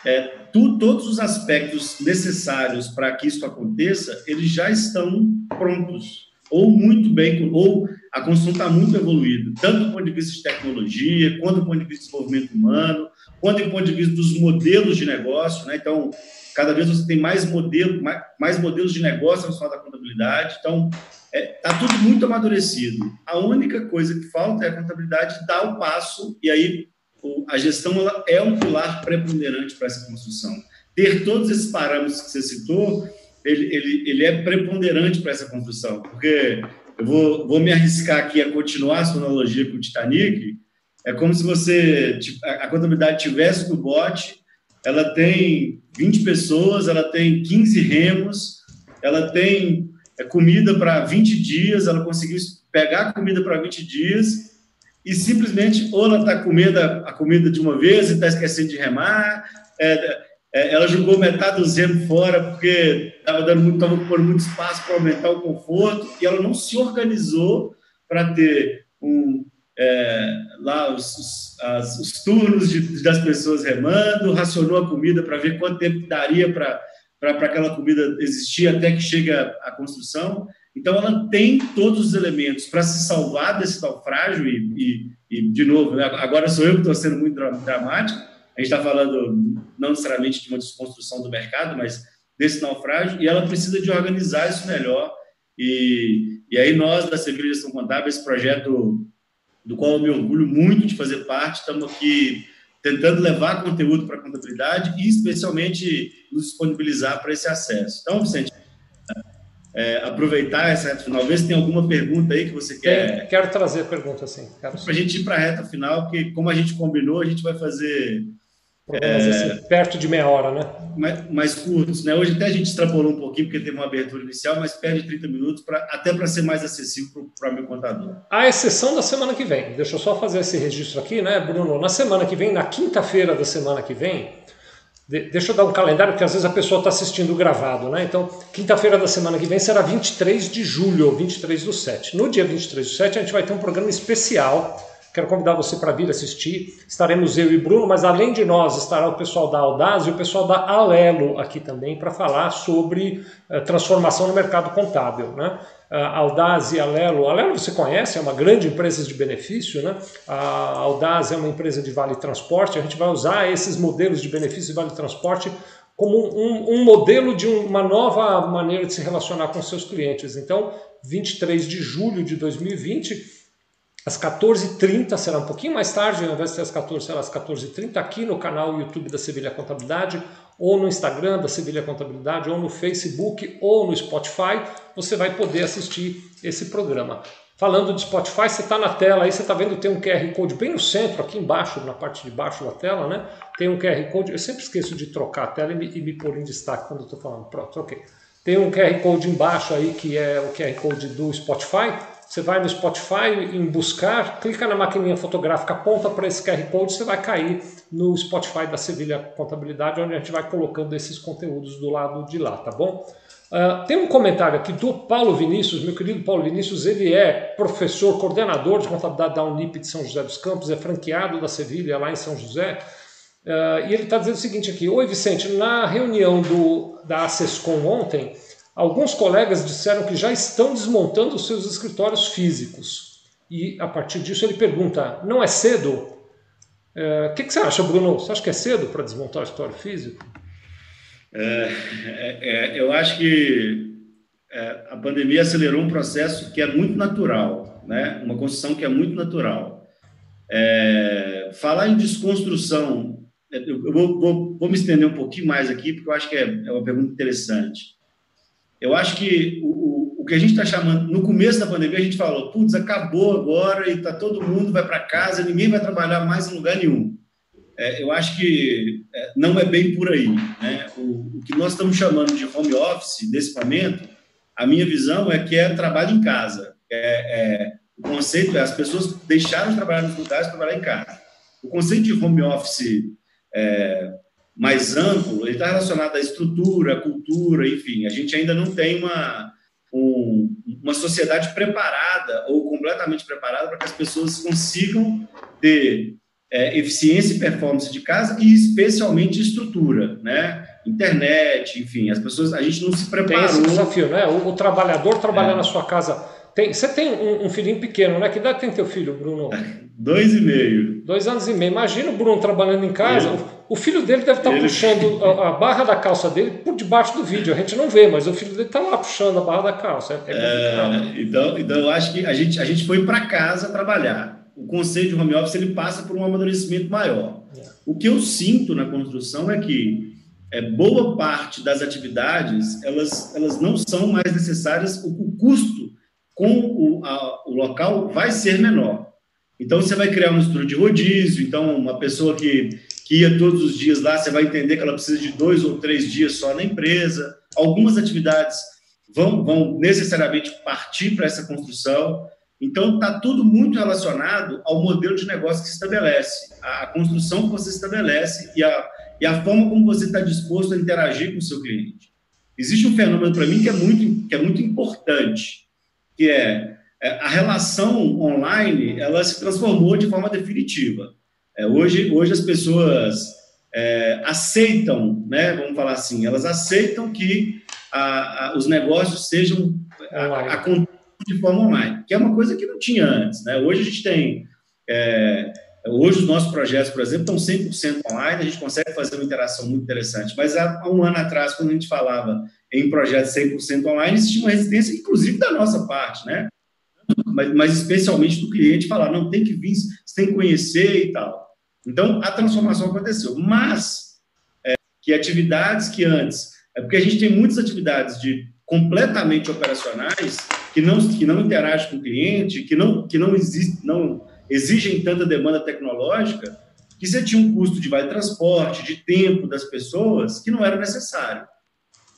É, tu, todos os aspectos necessários para que isso aconteça, eles já estão prontos, ou muito bem, ou a construção está muito evoluída, tanto do ponto de vista de tecnologia, quanto do ponto de vista de desenvolvimento humano, quanto do ponto de vista dos modelos de negócio, né? Então, Cada vez você tem mais, modelo, mais, mais modelos de negócio no da contabilidade. Então, está é, tá tudo muito amadurecido. A única coisa que falta é a contabilidade dar o passo, e aí o, a gestão ela é um pilar preponderante para essa construção. Ter todos esses parâmetros que você citou, ele, ele, ele é preponderante para essa construção, porque eu vou, vou me arriscar aqui a continuar a sua analogia com o Titanic, é como se você a contabilidade tivesse no bote ela tem 20 pessoas, ela tem 15 remos, ela tem é, comida para 20 dias, ela conseguiu pegar comida para 20 dias e simplesmente ou ela está comendo a comida de uma vez e está esquecendo de remar, é, ela jogou metade do remos fora porque estava dando muito, tava por muito espaço para aumentar o conforto e ela não se organizou para ter um, é, lá os, os, as, os turnos de, das pessoas remando, racionou a comida para ver quanto tempo daria para aquela comida existir até que chega a construção. Então, ela tem todos os elementos para se salvar desse naufrágio, e, e, e, de novo, né, agora sou eu que estou sendo muito dramático, a gente está falando não necessariamente de uma desconstrução do mercado, mas desse naufrágio, e ela precisa de organizar isso melhor. E, e aí, nós da Sevilha Gestão Contábil, esse projeto do qual eu me orgulho muito de fazer parte. Estamos aqui tentando levar conteúdo para a contabilidade e, especialmente, nos disponibilizar para esse acesso. Então, Vicente, é, aproveitar essa reta final, ver se tem alguma pergunta aí que você quer.
Tem, quero trazer a pergunta, sim.
Para a gente ir para a reta final, porque, como a gente combinou, a gente vai fazer
É, assim, perto de meia hora, né?
Mais, mais, curtos, né? Hoje até a gente extrapolou um pouquinho, porque teve uma abertura inicial, mas perde 30 minutos, pra, até para ser mais acessível para o meu contador.
A exceção da semana que vem. Deixa eu só fazer esse registro aqui, né, Bruno? Na semana que vem, na quinta-feira da semana que vem, de, deixa eu dar um calendário, porque às vezes a pessoa está assistindo gravado, né? Então, quinta-feira da semana que vem será 23 de julho, 23 do 7. No dia 23 do 7, a gente vai ter um programa especial Quero convidar você para vir assistir. Estaremos eu e Bruno, mas além de nós estará o pessoal da Audaz e o pessoal da Alelo aqui também para falar sobre uh, transformação no mercado contábil. Né? Uh, Audaz e Alelo. Alelo você conhece, é uma grande empresa de benefício. Né? A Audaz é uma empresa de vale transporte. A gente vai usar esses modelos de benefício e vale transporte como um, um, modelo de uma nova maneira de se relacionar com seus clientes. Então, 23 de julho de 2020 às 14h30, será um pouquinho mais tarde, ao invés de ser às 14 será às 14h30, aqui no canal YouTube da Sevilha Contabilidade, ou no Instagram da Sevilha Contabilidade, ou no Facebook, ou no Spotify, você vai poder assistir esse programa. falando de Spotify, você está na tela aí, você está vendo tem um QR Code bem no centro, aqui embaixo, na parte de baixo da tela, né? Tem um QR Code, eu sempre esqueço de trocar a tela e me, e me pôr em destaque quando eu estou falando. Pronto, ok. Tem um QR Code embaixo aí, que é o QR Code do Spotify. Você vai no Spotify em buscar, clica na maquininha fotográfica, aponta para esse QR Code, você vai cair no Spotify da Sevilha Contabilidade, onde a gente vai colocando esses conteúdos do lado de lá, tá bom? Uh, tem um comentário aqui do Paulo Vinícius, meu querido Paulo Vinícius, ele é professor, coordenador de contabilidade da Unip de São José dos Campos, é franqueado da Sevilha lá em São José, uh, e ele está dizendo o seguinte aqui, Oi Vicente, na reunião do, da Acescom ontem, alguns colegas disseram que já estão desmontando os seus escritórios físicos, e a partir disso ele pergunta, não é cedo? Uh, o que, que você acha, Bruno? Você acha que é cedo para desmontar o escritório físico?
É, é, é, eu acho que é, a pandemia acelerou um processo que é muito natural, né? uma construção que é muito natural. É, falar em desconstrução, é, eu vou, vou, vou, me estender um pouquinho mais aqui, porque eu acho que é, uma pergunta interessante. Eu acho que o, o, que a gente está chamando, no começo da pandemia, a gente falou, putz, acabou agora e tá, todo mundo vai para casa, ninguém vai trabalhar mais em lugar nenhum é, eu acho que é, não é bem por aí. Né? O, o, que nós estamos chamando de home office, nesse momento, a minha visão é que é trabalho em casa. É, é o conceito é as pessoas deixaram de trabalhar nos lugares para trabalhar em casa. O conceito de home office é, mais amplo, ele está relacionado à estrutura, à cultura, enfim. A gente ainda não tem uma, um, uma sociedade preparada ou completamente preparada para que as pessoas consigam ter é, eficiência e performance de casa e especialmente estrutura, né? Internet, enfim, as pessoas, a gente não se preparou. Tem esse
desafio, né? O, o trabalhador trabalhar é. na sua casa. Tem, você tem um, um, filhinho pequeno, né? Que idade tem teu filho, Bruno?
Dois e meio.
Dois anos e meio. Imagina o Bruno trabalhando em casa. Ele, o filho dele deve estar ele... puxando a, a, barra da calça dele por debaixo do vídeo. A gente não vê, mas o filho dele está lá puxando a barra da calça. É,
é então, então, eu acho que a gente, a gente foi para casa trabalhar o conceito de home office ele passa por um amadurecimento maior. É. O que eu sinto na construção é que é, boa parte das atividades elas, elas não são mais necessárias, o, o custo com o, a, o local vai ser menor. Então, você vai criar um estrutura de rodízio, então, uma pessoa que, que ia todos os dias lá, você vai entender que ela precisa de dois ou três dias só na empresa. Algumas atividades vão, vão necessariamente partir para essa construção. Então, está tudo muito relacionado ao modelo de negócio que se estabelece, a construção que você estabelece e a, e a forma como você está disposto a interagir com o seu cliente. Existe um fenômeno para mim que é muito, que é muito importante, que é, é a relação online, ela se transformou de forma definitiva. É, hoje, hoje as pessoas é, aceitam, né, vamos falar assim, elas aceitam que a, a, os negócios sejam a, a, de forma online, que é uma coisa que não tinha antes. Né? Hoje a gente tem. É, hoje os nossos projetos, por exemplo, estão 100% online, a gente consegue fazer uma interação muito interessante. Mas há um ano atrás, quando a gente falava em projetos 100% online, existia uma resistência, inclusive da nossa parte, né? Mas, mas especialmente do cliente falar, não, tem que vir, você tem que conhecer e tal. Então, a transformação aconteceu. Mas, é, que atividades que antes... É porque a gente tem muitas atividades de completamente operacionais que não, que não interagem com o cliente, que não, que não, existe, não exigem tanta demanda tecnológica, que você tinha um custo de vai transporte, de tempo das pessoas que não era necessário.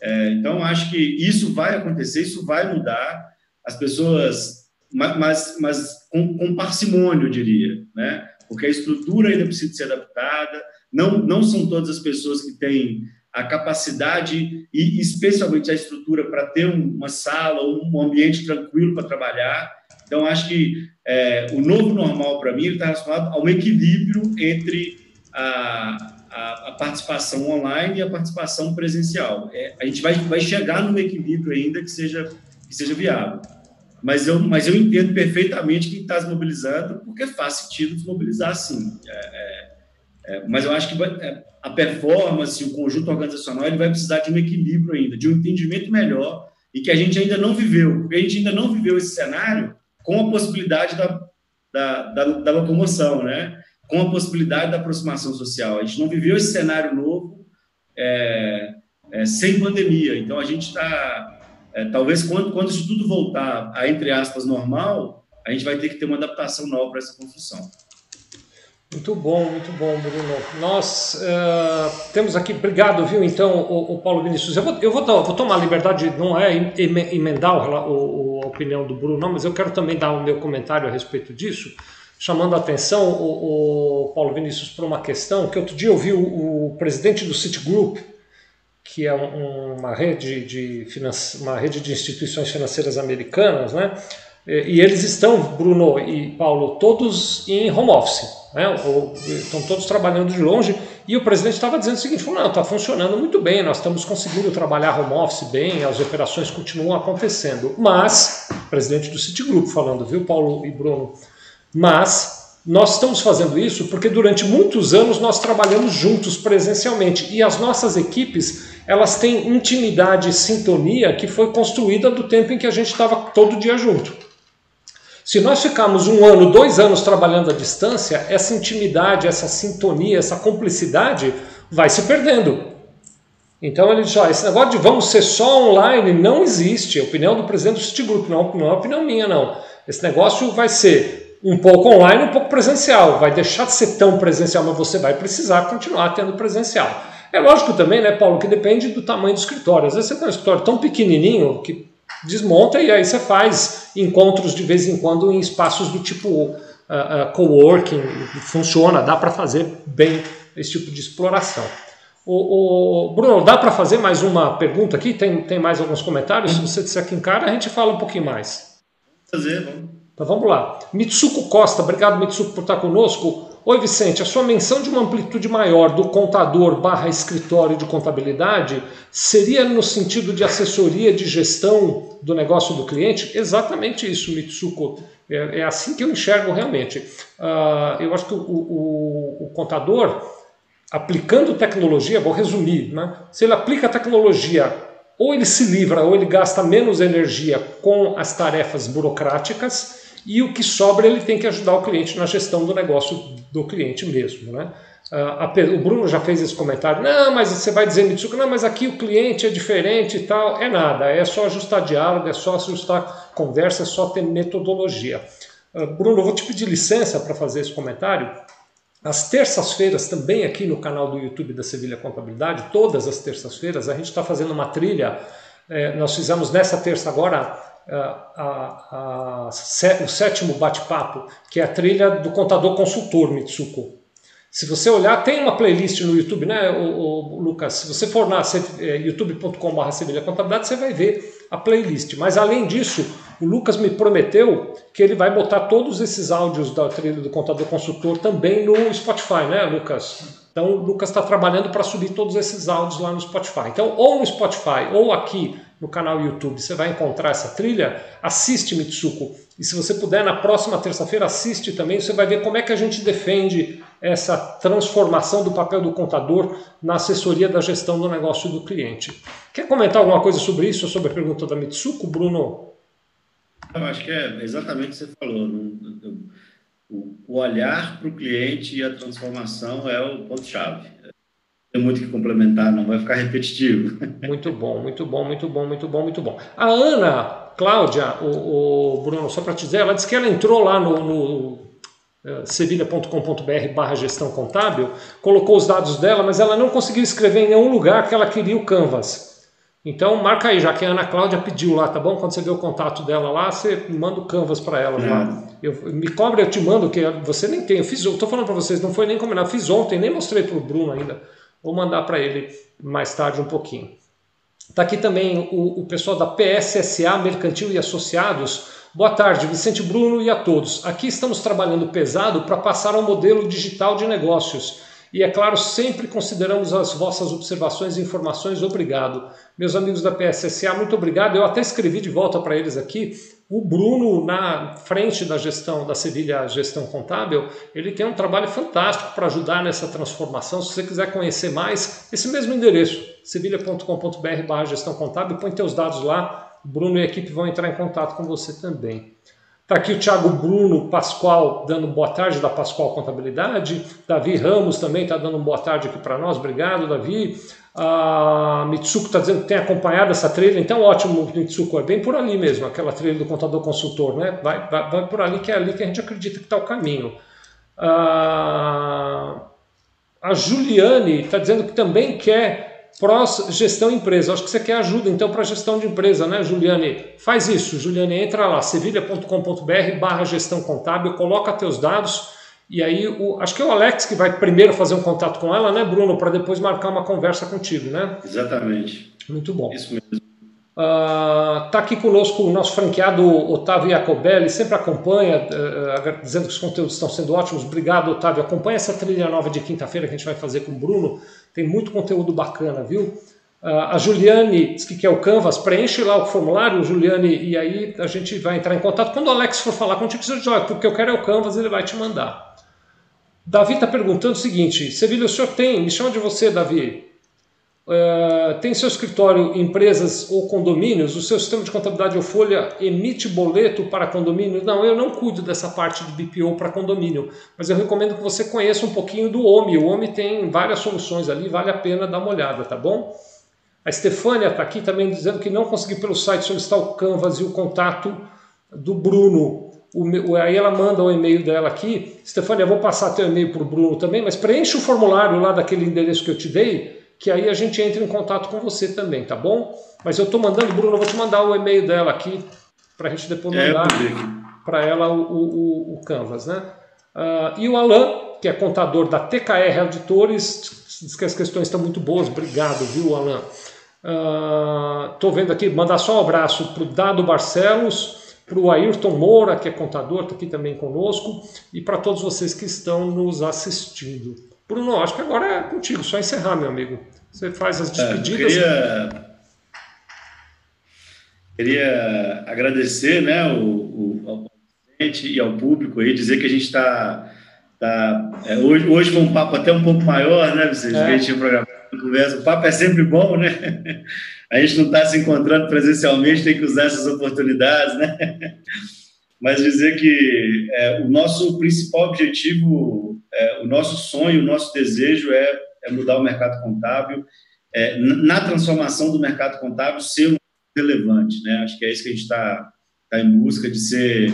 É, então, acho que isso vai acontecer, isso vai mudar. As pessoas, mas, mas com, com parcimônio, eu diria, né? Porque a estrutura ainda precisa ser adaptada, não, não são todas as pessoas que têm a capacidade e especialmente a estrutura para ter uma sala ou um ambiente tranquilo para trabalhar. Então, acho que é, o novo normal para mim está relacionado a um equilíbrio entre a, a, a, participação online e a participação presencial. É, a gente vai, vai chegar num equilíbrio ainda que seja, que seja viável. Mas eu, mas eu entendo perfeitamente quem está se mobilizando, porque faz sentido desmobilizar, sim. É, é, é mas eu acho que vai, é, a performance, o conjunto organizacional, ele vai precisar de um equilíbrio ainda, de um entendimento melhor e que a gente ainda não viveu, porque a gente ainda não viveu esse cenário com a possibilidade da, da, da, da locomoção, né? com a possibilidade da aproximação social. A gente não viveu esse cenário novo é, é, sem pandemia. Então, a gente está, é, talvez, quando, quando isso tudo voltar a, entre aspas, normal, a gente vai ter que ter uma adaptação nova para essa construção.
Muito bom, muito bom, Bruno. Nós uh, temos aqui, obrigado, viu, então, o, o Paulo Vinícius. Eu, vou, eu vou, vou, tomar a liberdade, não é emendar o, a opinião do Bruno, não, mas eu quero também dar o meu comentário a respeito disso, chamando a atenção o, Paulo Vinícius para uma questão que outro dia eu vi o, presidente do Citigroup, que é um, uma, rede de uma rede de instituições financeiras americanas, né? E eles estão, Bruno e Paulo, todos em home office, né? Ou, estão todos trabalhando de longe. E o presidente estava dizendo o seguinte: falou, não, está funcionando muito bem, nós estamos conseguindo trabalhar home office bem, as operações continuam acontecendo. Mas, presidente do Citigroup falando, viu, Paulo e Bruno? Mas nós estamos fazendo isso porque durante muitos anos nós trabalhamos juntos presencialmente e as nossas equipes elas têm intimidade e sintonia que foi construída do tempo em que a gente estava todo dia junto. Se nós ficarmos um ano, dois anos trabalhando à distância, essa intimidade, essa sintonia, essa cumplicidade vai se perdendo. Então ele diz: ó, esse negócio de vamos ser só online não existe. É a opinião do presidente do Citigroup, não, não é opinião minha, não. Esse negócio vai ser um pouco online, um pouco presencial. Vai deixar de ser tão presencial, mas você vai precisar continuar tendo presencial. É lógico também, né, Paulo, que depende do tamanho do escritório. Às vezes você tem um escritório tão pequenininho que desmonta e aí você faz encontros de vez em quando em espaços do tipo uh, uh, coworking, funciona, dá para fazer bem esse tipo de exploração. O, o Bruno, dá para fazer mais uma pergunta aqui? Tem, tem mais alguns comentários? Se você disser que encara, a gente fala um pouquinho mais.
Fazer, vamos.
Então vamos lá. Mitsuko Costa, obrigado Mitsuko por estar conosco. Oi Vicente, a sua menção de uma amplitude maior do contador barra escritório de contabilidade seria no sentido de assessoria de gestão do negócio do cliente? Exatamente isso, Mitsuko. É, é assim que eu enxergo realmente. Uh, eu acho que o, o, o, contador, aplicando tecnologia, vou resumir, né? se ele aplica tecnologia ou ele se livra ou ele gasta menos energia com as tarefas burocráticas e o que sobra ele tem que ajudar o cliente na gestão do negócio do cliente mesmo. Né? Uh, o Bruno já fez esse comentário, não, mas você vai dizer, Mitsuko, não, mas aqui o cliente é diferente e tal. É nada, é só ajustar diálogo, é só ajustar conversa, é só ter metodologia. Uh, Bruno, eu vou te pedir licença para fazer esse comentário. Às terças-feiras, também aqui no canal do YouTube da Sevilha Contabilidade, todas as terças-feiras, a gente está fazendo uma trilha. É, nós fizemos nessa terça agora a, a, o sétimo bate-papo, que é a trilha do contador consultor Mitsuko. Se você olhar, tem uma playlist no YouTube, né, o, o Lucas? Se você for na é, youtube.com.br Sevilha Contabilidade, você vai ver a playlist. Mas além disso, o Lucas me prometeu que ele vai botar todos esses áudios da trilha do contador consultor também no Spotify, né, Lucas? Então o Lucas está trabalhando para subir todos esses áudios lá no Spotify. Então, ou no Spotify ou aqui no canal YouTube, você vai encontrar essa trilha. Assiste Mitsuko. E se você puder, na próxima terça-feira, assiste também. Você vai ver como é que a gente defende essa transformação do papel do contador na assessoria da gestão do negócio do cliente. Quer comentar alguma coisa sobre isso, sobre a pergunta da Mitsuko, Bruno?
Eu acho que é exatamente o que você falou o olhar para o cliente e a transformação é o ponto-chave. Tem muito que complementar, não vai ficar repetitivo.
Muito bom, muito bom, muito bom, muito bom, muito bom. A Ana Cláudia, o, o Bruno, só para te dizer, ela disse que ela entrou lá no, no eh, sevilha.com.br barra gestão contábil, colocou os dados dela, mas ela não conseguiu escrever em nenhum lugar que ela queria o Canvas. Então marca aí, já que a Ana Cláudia pediu lá, tá bom? Quando você vê o contato dela lá, você manda o canvas para ela. Tá? Eu, me cobra, eu te mando, que você nem tem. Eu fiz, eu tô falando para vocês, não foi nem combinado. Fiz ontem, nem mostrei para o Bruno ainda. Vou mandar para ele mais tarde um pouquinho. Está aqui também o, o pessoal da PSSA Mercantil e Associados. Boa tarde, Vicente Bruno e a todos. Aqui estamos trabalhando pesado para passar ao modelo digital de negócios e, é claro, sempre consideramos as vossas observações e informações. Obrigado. Meus amigos da PSSA, muito obrigado. Eu até escrevi de volta para eles aqui. O Bruno, na frente da gestão da Sevilha Gestão Contábil, ele tem um trabalho fantástico para ajudar nessa transformação. Se você quiser conhecer mais, esse mesmo endereço, sevilha.com.br gestão contábil, põe teus dados lá. O Bruno e a equipe vão entrar em contato com você também. Está aqui o Thiago Bruno Pascoal dando boa tarde da Pascoal Contabilidade. Davi Ramos também está dando boa tarde aqui para nós. Obrigado, Davi. A Mitsuko está dizendo que tem acompanhado essa trilha, então ótimo, Mitsuko, é bem por ali mesmo, aquela trilha do contador consultor, né? Vai, vai, vai por ali que é ali que a gente acredita que está o caminho. A, a Juliane está dizendo que também quer prós gestão empresa. Acho que você quer ajuda então para gestão de empresa, né, Juliane? Faz isso, Juliane, entra lá, sevilha.com.br barra gestão contábil, coloca teus dados e aí, o, acho que é o Alex que vai primeiro fazer um contato com ela, né, Bruno, para depois marcar uma conversa contigo, né?
Exatamente.
Muito bom.
Isso mesmo.
Uh, tá aqui conosco o nosso franqueado Otávio Jacobelli, sempre acompanha, uh, dizendo que os conteúdos estão sendo ótimos. Obrigado, Otávio. Acompanha essa trilha nova de quinta-feira que a gente vai fazer com o Bruno. Tem muito conteúdo bacana, viu? Uh, a Juliane diz que quer o Canvas, preenche lá o formulário, Juliane, e aí a gente vai entrar em contato. Quando o Alex for falar contigo, você diz, olha, porque eu quero é o Canvas, ele vai te mandar. Davi está perguntando o seguinte: Sevilha, o senhor tem, me chama de você, Davi. Uh, tem seu escritório, empresas ou condomínios? O seu sistema de contabilidade ou folha emite boleto para condomínio? Não, eu não cuido dessa parte de BPO para condomínio, mas eu recomendo que você conheça um pouquinho do OMI. O OMI tem várias soluções ali, vale a pena dar uma olhada, tá bom? A Stefânia está aqui também dizendo que não conseguiu pelo site solicitar o Canvas e o contato do Bruno aí ela manda o e-mail dela aqui, Stefania, vou passar teu e-mail para o Bruno também, mas preenche o formulário lá daquele endereço que eu te dei, que aí a gente entra em contato com você também, tá bom? Mas eu estou mandando, Bruno, eu vou te mandar o e-mail dela aqui, para a gente depois é, mandar é, para ela o, o, o, Canvas, né? Uh, e o Alan, que é contador da TKR Auditores, diz que as questões estão muito boas, obrigado, viu, Alan? Estou uh, vendo aqui, mandar só um abraço para o Dado Barcelos, para o Ayrton Moura, que é contador, está aqui também conosco, e para todos vocês que estão nos assistindo. Bruno, acho que agora é contigo, só encerrar, meu amigo. Você faz as é, despedidas.
É, queria, queria agradecer né, o, o, ao presidente e ao público aí, dizer que a gente está. Tá, é, hoje, hoje foi um papo até um pouco maior, né, vocês? É. A gente tinha programado conversa. O papo é sempre bom, né? A gente não está se encontrando presencialmente, tem que usar essas oportunidades, né? Mas dizer que é, o nosso principal objetivo, é, o nosso sonho, o nosso desejo é, é mudar o mercado contábil, é, na transformação do mercado contábil ser relevante, né? Acho que é isso que a gente está tá em busca de ser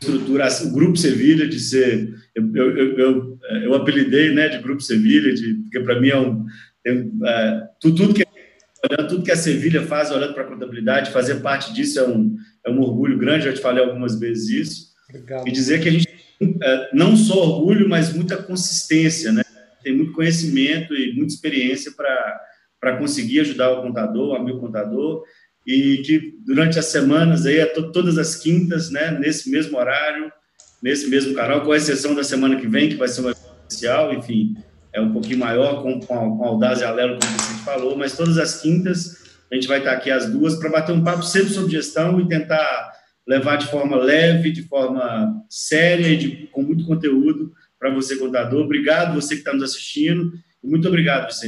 estrutura, o Grupo Sevilha, de ser, eu, eu, eu, eu, apelidei, né, de Grupo Sevilha, de, porque para mim é um, tem, é, tudo que olhando tudo que a Sevilha faz, olhando para a contabilidade, fazer parte disso é um, é um orgulho grande, já te falei algumas vezes isso. Obrigado. E dizer que a gente é, não só orgulho, mas muita consistência, né? Tem muito conhecimento e muita experiência para conseguir ajudar o contador, o amigo contador, e que durante as semanas, aí, todas as quintas, né, nesse mesmo horário, nesse mesmo canal, com exceção da semana que vem, que vai ser uma especial, enfim, é um pouquinho maior, com, com, com e Alelo, como você falou, mas todas as quintas a gente vai estar aqui às duas para bater um papo sempre sobre gestão e tentar levar de forma leve, de forma séria de, com muito conteúdo para você, contador. Obrigado, você que está nos assistindo, e muito obrigado, Vicente.